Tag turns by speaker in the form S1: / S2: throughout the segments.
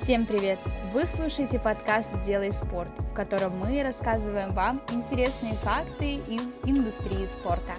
S1: Всем привет! Вы слушаете подкаст «Делай спорт», в котором мы рассказываем вам интересные факты из индустрии спорта.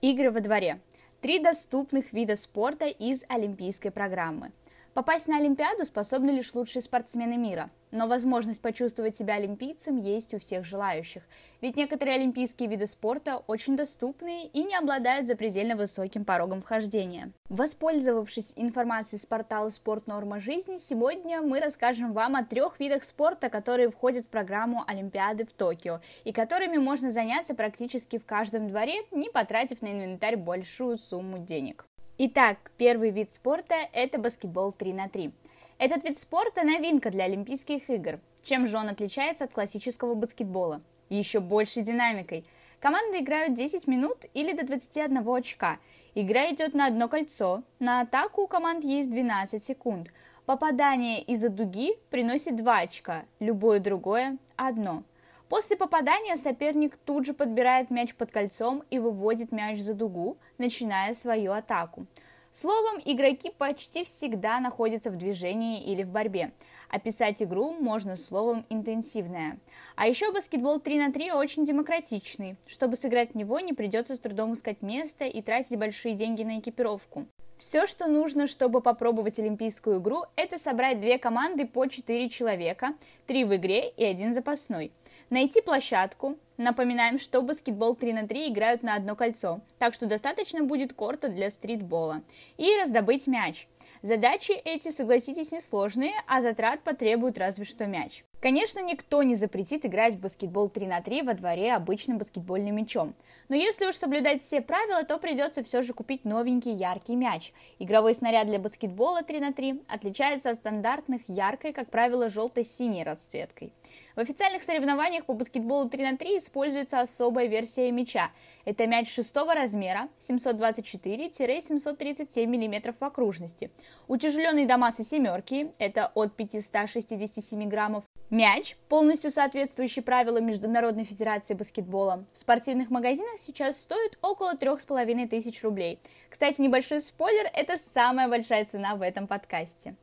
S1: Игры во дворе. Три доступных вида спорта из олимпийской программы. Попасть на Олимпиаду способны лишь лучшие спортсмены мира – но возможность почувствовать себя олимпийцем есть у всех желающих, ведь некоторые олимпийские виды спорта очень доступны и не обладают запредельно высоким порогом вхождения. Воспользовавшись информацией с портала «Спорт. Норма жизни», сегодня мы расскажем вам о трех видах спорта, которые входят в программу Олимпиады в Токио и которыми можно заняться практически в каждом дворе, не потратив на инвентарь большую сумму денег. Итак, первый вид спорта – это баскетбол 3 на 3. Этот вид спорта – новинка для Олимпийских игр. Чем же он отличается от классического баскетбола? Еще большей динамикой. Команды играют 10 минут или до 21 очка. Игра идет на одно кольцо. На атаку у команд есть 12 секунд. Попадание из-за дуги приносит 2 очка, любое другое – одно. После попадания соперник тут же подбирает мяч под кольцом и выводит мяч за дугу, начиная свою атаку. Словом, игроки почти всегда находятся в движении или в борьбе. Описать игру можно словом «интенсивная». А еще баскетбол 3 на 3 очень демократичный. Чтобы сыграть в него, не придется с трудом искать место и тратить большие деньги на экипировку. Все, что нужно, чтобы попробовать олимпийскую игру, это собрать две команды по 4 человека, три в игре и один запасной. Найти площадку, Напоминаем, что баскетбол 3 на 3 играют на одно кольцо, так что достаточно будет корта для стритбола. И раздобыть мяч. Задачи эти, согласитесь, несложные, а затрат потребуют разве что мяч. Конечно, никто не запретит играть в баскетбол 3 на 3 во дворе обычным баскетбольным мячом. Но если уж соблюдать все правила, то придется все же купить новенький яркий мяч. Игровой снаряд для баскетбола 3 на 3 отличается от стандартных яркой, как правило, желто-синей расцветкой. В официальных соревнованиях по баскетболу 3 на 3 используется особая версия мяча. Это мяч шестого размера, 724-737 мм в окружности. Утяжеленный до массы семерки, это от 567 граммов. Мяч, полностью соответствующий правилам Международной Федерации баскетбола, в спортивных магазинах сейчас стоит около 3500 рублей. Кстати, небольшой спойлер, это самая большая цена в этом подкасте.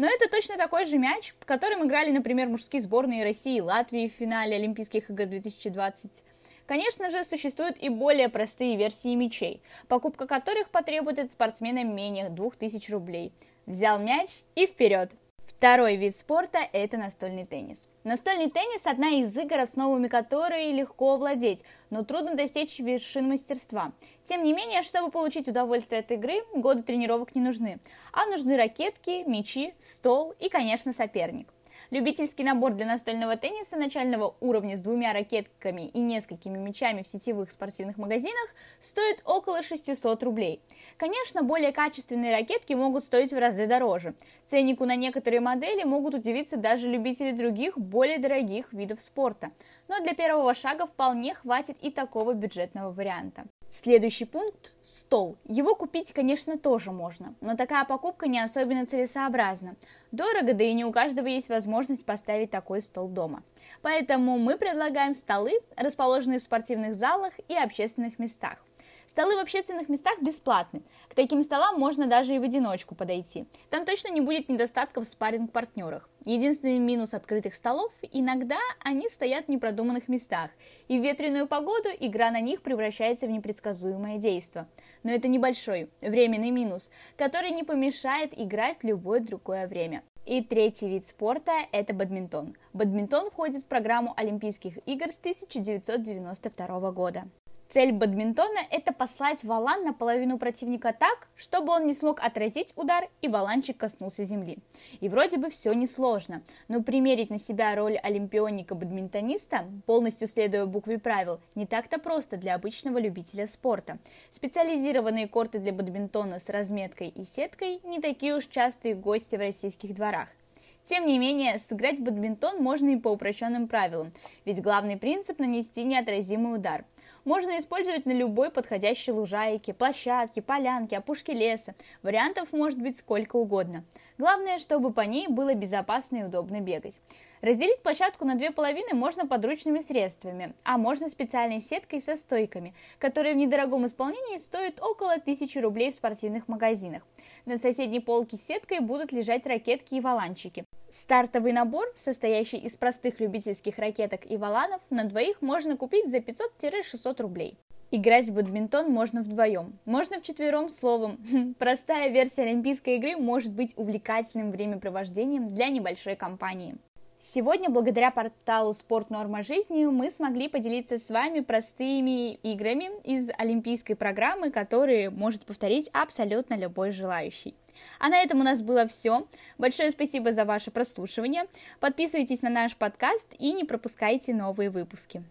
S1: Но это точно такой же мяч, в котором играли, например, мужские сборные России и Латвии в финале Олимпийских игр 2020. Конечно же, существуют и более простые версии мячей, покупка которых потребует от спортсмена менее 2000 рублей. Взял мяч и вперед! Второй вид спорта – это настольный теннис. Настольный теннис – одна из игр, основами которой легко овладеть, но трудно достичь вершин мастерства. Тем не менее, чтобы получить удовольствие от игры, годы тренировок не нужны, а нужны ракетки, мячи, стол и, конечно, соперник. Любительский набор для настольного тенниса начального уровня с двумя ракетками и несколькими мячами в сетевых спортивных магазинах стоит около 600 рублей. Конечно, более качественные ракетки могут стоить в разы дороже. Ценнику на некоторые модели могут удивиться даже любители других, более дорогих видов спорта. Но для первого шага вполне хватит и такого бюджетного варианта. Следующий пункт – стол. Его купить, конечно, тоже можно, но такая покупка не особенно целесообразна. Дорого, да и не у каждого есть возможность поставить такой стол дома. Поэтому мы предлагаем столы, расположенные в спортивных залах и общественных местах. Столы в общественных местах бесплатны. К таким столам можно даже и в одиночку подойти. Там точно не будет недостатков в спарринг-партнерах. Единственный минус открытых столов – иногда они стоят в непродуманных местах, и в ветреную погоду игра на них превращается в непредсказуемое действие. Но это небольшой, временный минус, который не помешает играть в любое другое время. И третий вид спорта – это бадминтон. Бадминтон входит в программу Олимпийских игр с 1992 года. Цель бадминтона – это послать валан на половину противника так, чтобы он не смог отразить удар и валанчик коснулся земли. И вроде бы все несложно, но примерить на себя роль олимпионика-бадминтониста, полностью следуя букве правил, не так-то просто для обычного любителя спорта. Специализированные корты для бадминтона с разметкой и сеткой не такие уж частые гости в российских дворах. Тем не менее, сыграть в бадминтон можно и по упрощенным правилам, ведь главный принцип – нанести неотразимый удар – можно использовать на любой подходящей лужайке, площадке, полянке, опушке леса. Вариантов может быть сколько угодно. Главное, чтобы по ней было безопасно и удобно бегать. Разделить площадку на две половины можно подручными средствами, а можно специальной сеткой со стойками, которые в недорогом исполнении стоят около 1000 рублей в спортивных магазинах. На соседней полке с сеткой будут лежать ракетки и валанчики. Стартовый набор, состоящий из простых любительских ракеток и валанов, на двоих можно купить за 500-600 рублей. Играть в бадминтон можно вдвоем, можно вчетвером словом. Простая версия Олимпийской игры может быть увлекательным времяпровождением для небольшой компании. Сегодня, благодаря порталу «Спорт. Норма жизни», мы смогли поделиться с вами простыми играми из олимпийской программы, которые может повторить абсолютно любой желающий. А на этом у нас было все. Большое спасибо за ваше прослушивание. Подписывайтесь на наш подкаст и не пропускайте новые выпуски.